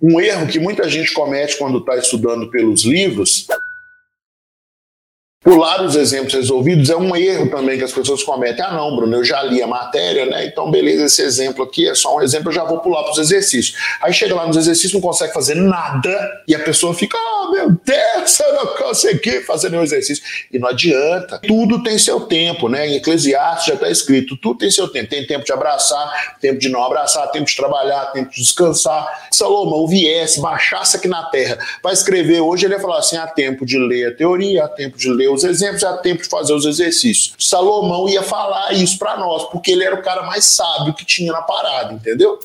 Um erro que muita gente comete quando está estudando pelos livros pular os exemplos resolvidos é um erro também que as pessoas cometem. Ah, não, Bruno, eu já li a matéria, né? Então, beleza, esse exemplo aqui é só um exemplo, eu já vou pular para os exercícios. Aí chega lá nos exercícios, não consegue fazer nada e a pessoa fica, ah, meu Deus, eu não consegui fazer nenhum exercício. E não adianta. Tudo tem seu tempo, né? Em Eclesiastes já está escrito, tudo tem seu tempo. Tem tempo de abraçar, tempo de não abraçar, tempo de trabalhar, tempo de descansar. Salomão viesse, baixasse aqui na terra para escrever hoje, ele ia falar assim: há tempo de ler a teoria, há tempo de ler os exemplos, há tempo de fazer os exercícios. Salomão ia falar isso para nós, porque ele era o cara mais sábio que tinha na parada, entendeu?